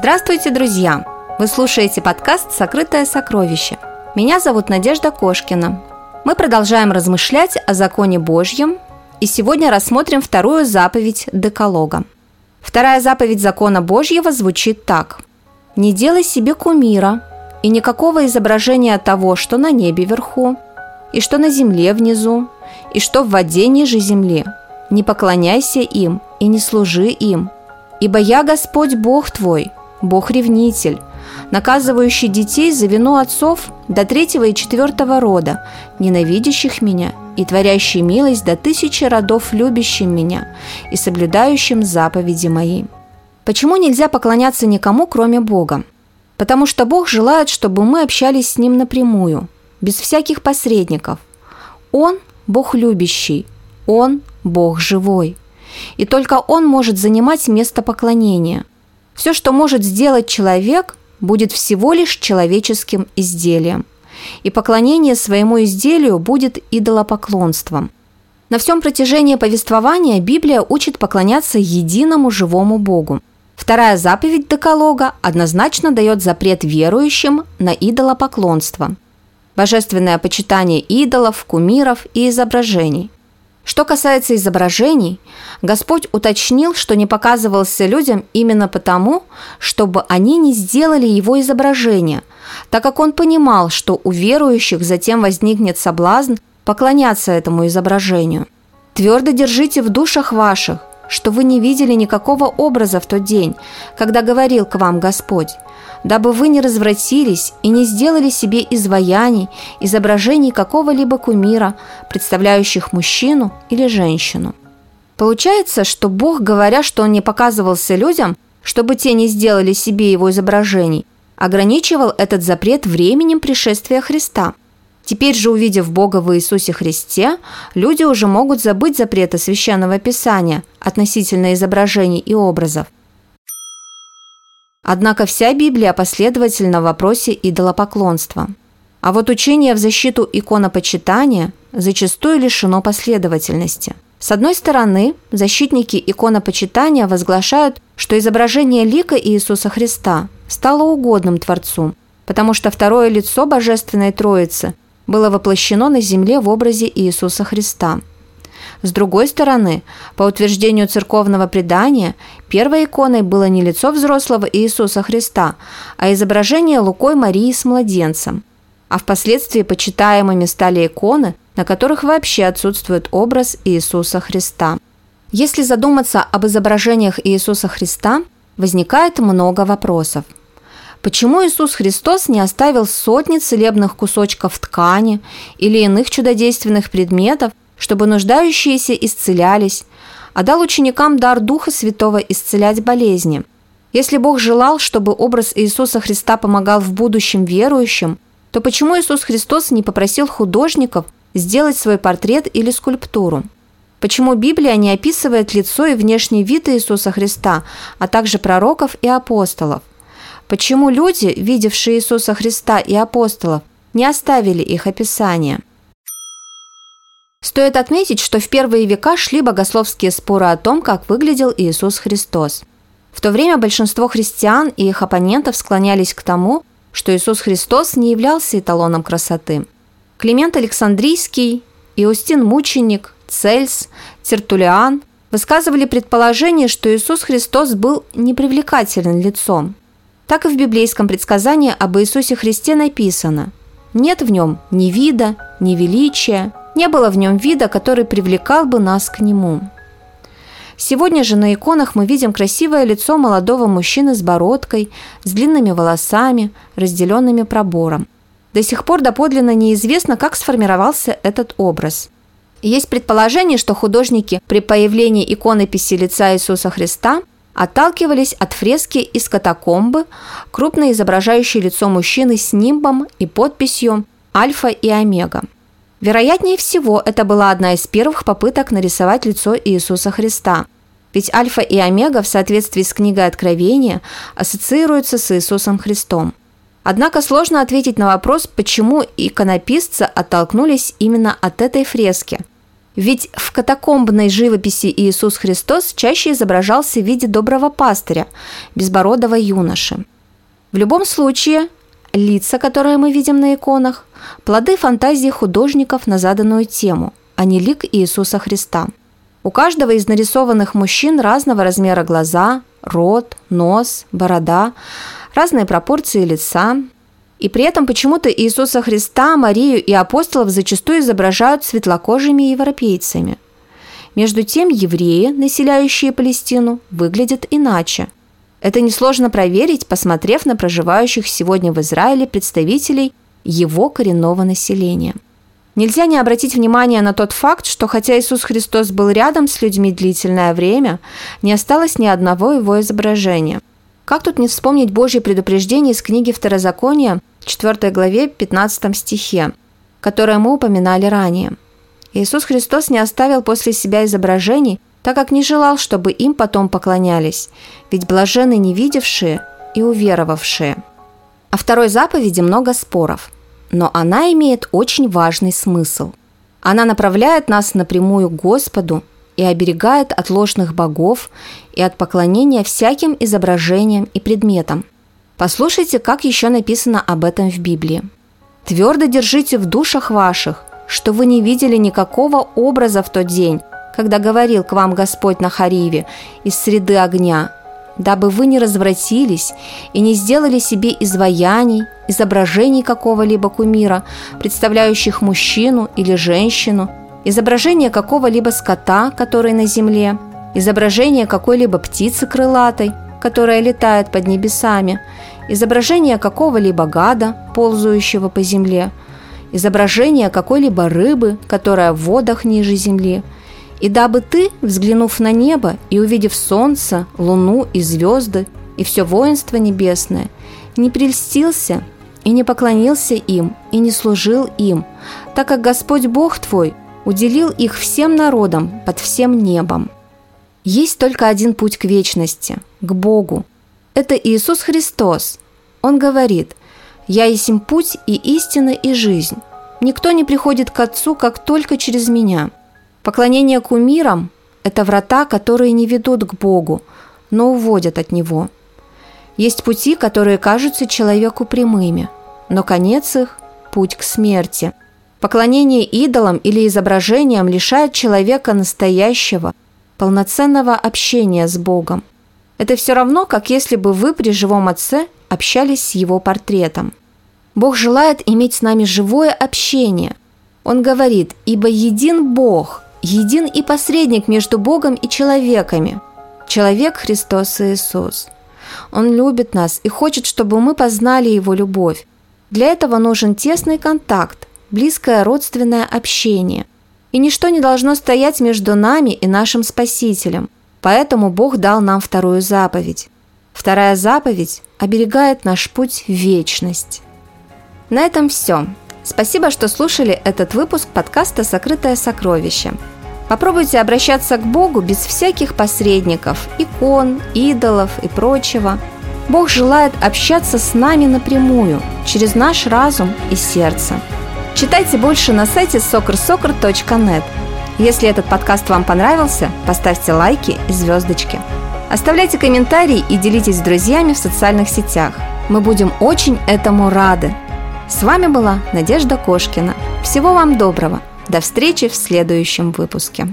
Здравствуйте, друзья! Вы слушаете подкаст «Сокрытое сокровище». Меня зовут Надежда Кошкина. Мы продолжаем размышлять о законе Божьем, и сегодня рассмотрим вторую заповедь Деколога. Вторая заповедь закона Божьего звучит так. «Не делай себе кумира и никакого изображения того, что на небе вверху, и что на земле внизу, и что в воде ниже земли. Не поклоняйся им и не служи им, ибо я Господь Бог твой, Бог-ревнитель, наказывающий детей за вину отцов до третьего и четвертого рода, ненавидящих меня, и творящий милость до тысячи родов любящим меня и соблюдающим заповеди мои. Почему нельзя поклоняться никому, кроме Бога? Потому что Бог желает, чтобы мы общались с Ним напрямую, без всяких посредников. Он – Бог любящий, Он – Бог живой. И только Он может занимать место поклонения – все, что может сделать человек, будет всего лишь человеческим изделием. И поклонение своему изделию будет идолопоклонством. На всем протяжении повествования Библия учит поклоняться единому живому Богу. Вторая заповедь Деколога однозначно дает запрет верующим на идолопоклонство. Божественное почитание идолов, кумиров и изображений. Что касается изображений, Господь уточнил, что не показывался людям именно потому, чтобы они не сделали его изображение, так как он понимал, что у верующих затем возникнет соблазн поклоняться этому изображению. Твердо держите в душах ваших, что вы не видели никакого образа в тот день, когда говорил к вам Господь, дабы вы не развратились и не сделали себе изваяний, изображений какого-либо кумира, представляющих мужчину или женщину. Получается, что Бог, говоря, что Он не показывался людям, чтобы те не сделали себе его изображений, ограничивал этот запрет временем пришествия Христа. Теперь же, увидев Бога в Иисусе Христе, люди уже могут забыть запреты Священного Писания относительно изображений и образов. Однако вся Библия последовательна в вопросе идолопоклонства. А вот учение в защиту иконопочитания зачастую лишено последовательности. С одной стороны, защитники иконопочитания возглашают, что изображение лика Иисуса Христа стало угодным Творцу, потому что второе лицо Божественной Троицы было воплощено на земле в образе Иисуса Христа – с другой стороны, по утверждению церковного предания, первой иконой было не лицо взрослого Иисуса Христа, а изображение Лукой Марии с младенцем. А впоследствии почитаемыми стали иконы, на которых вообще отсутствует образ Иисуса Христа. Если задуматься об изображениях Иисуса Христа, возникает много вопросов. Почему Иисус Христос не оставил сотни целебных кусочков ткани или иных чудодейственных предметов, чтобы нуждающиеся исцелялись, а дал ученикам дар Духа Святого исцелять болезни. Если Бог желал, чтобы образ Иисуса Христа помогал в будущем верующим, то почему Иисус Христос не попросил художников сделать свой портрет или скульптуру? Почему Библия не описывает лицо и внешний вид Иисуса Христа, а также пророков и апостолов? Почему люди, видевшие Иисуса Христа и апостолов, не оставили их описание? Стоит отметить, что в первые века шли богословские споры о том, как выглядел Иисус Христос. В то время большинство христиан и их оппонентов склонялись к тому, что Иисус Христос не являлся эталоном красоты. Климент Александрийский, Иустин Мученик, Цельс, Тертулиан высказывали предположение, что Иисус Христос был непривлекательным лицом. Так и в библейском предсказании об Иисусе Христе написано «Нет в нем ни вида, ни величия, не было в нем вида, который привлекал бы нас к нему. Сегодня же на иконах мы видим красивое лицо молодого мужчины с бородкой, с длинными волосами, разделенными пробором. До сих пор доподлинно неизвестно, как сформировался этот образ. Есть предположение, что художники при появлении иконописи лица Иисуса Христа отталкивались от фрески из катакомбы, крупно изображающей лицо мужчины с нимбом и подписью «Альфа и Омега». Вероятнее всего, это была одна из первых попыток нарисовать лицо Иисуса Христа. Ведь Альфа и Омега в соответствии с книгой Откровения ассоциируются с Иисусом Христом. Однако сложно ответить на вопрос, почему иконописцы оттолкнулись именно от этой фрески. Ведь в катакомбной живописи Иисус Христос чаще изображался в виде доброго пастыря, безбородого юноши. В любом случае, лица, которые мы видим на иконах, плоды фантазии художников на заданную тему, а не лик Иисуса Христа. У каждого из нарисованных мужчин разного размера глаза, рот, нос, борода, разные пропорции лица, и при этом почему-то Иисуса Христа, Марию и апостолов зачастую изображают светлокожими европейцами. Между тем евреи, населяющие Палестину, выглядят иначе. Это несложно проверить, посмотрев на проживающих сегодня в Израиле представителей его коренного населения. Нельзя не обратить внимание на тот факт, что хотя Иисус Христос был рядом с людьми длительное время, не осталось ни одного его изображения. Как тут не вспомнить Божье предупреждение из книги Второзакония, 4 главе, 15 стихе, которое мы упоминали ранее. Иисус Христос не оставил после себя изображений, так как не желал, чтобы им потом поклонялись, ведь блажены не видевшие и уверовавшие. О второй заповеди много споров, но она имеет очень важный смысл. Она направляет нас напрямую к Господу и оберегает от ложных богов и от поклонения всяким изображениям и предметам. Послушайте, как еще написано об этом в Библии. «Твердо держите в душах ваших, что вы не видели никакого образа в тот день, когда говорил к вам Господь на Хариве из среды огня, дабы вы не развратились и не сделали себе изваяний, изображений какого-либо кумира, представляющих мужчину или женщину, изображение какого-либо скота, который на земле, изображение какой-либо птицы крылатой, которая летает под небесами, изображение какого-либо гада, ползающего по земле, изображение какой-либо рыбы, которая в водах ниже земли. И дабы ты, взглянув на небо и увидев солнце, луну и звезды, и все воинство небесное, не прельстился и не поклонился им, и не служил им, так как Господь Бог твой уделил их всем народам под всем небом. Есть только один путь к вечности, к Богу. Это Иисус Христос. Он говорит, «Я есть путь и истина и жизнь. Никто не приходит к Отцу, как только через Меня». Поклонение кумирам – это врата, которые не ведут к Богу, но уводят от Него. Есть пути, которые кажутся человеку прямыми, но конец их – путь к смерти – Поклонение идолам или изображениям лишает человека настоящего, полноценного общения с Богом. Это все равно, как если бы вы при живом отце общались с его портретом. Бог желает иметь с нами живое общение. Он говорит, ибо един Бог, един и посредник между Богом и человеками. Человек Христос Иисус. Он любит нас и хочет, чтобы мы познали Его любовь. Для этого нужен тесный контакт, близкое родственное общение. И ничто не должно стоять между нами и нашим Спасителем. Поэтому Бог дал нам вторую заповедь. Вторая заповедь оберегает наш путь в вечность. На этом все. Спасибо, что слушали этот выпуск подкаста «Сокрытое сокровище». Попробуйте обращаться к Богу без всяких посредников, икон, идолов и прочего. Бог желает общаться с нами напрямую, через наш разум и сердце – Читайте больше на сайте soccersoccer.net. Если этот подкаст вам понравился, поставьте лайки и звездочки. Оставляйте комментарии и делитесь с друзьями в социальных сетях. Мы будем очень этому рады. С вами была Надежда Кошкина. Всего вам доброго. До встречи в следующем выпуске.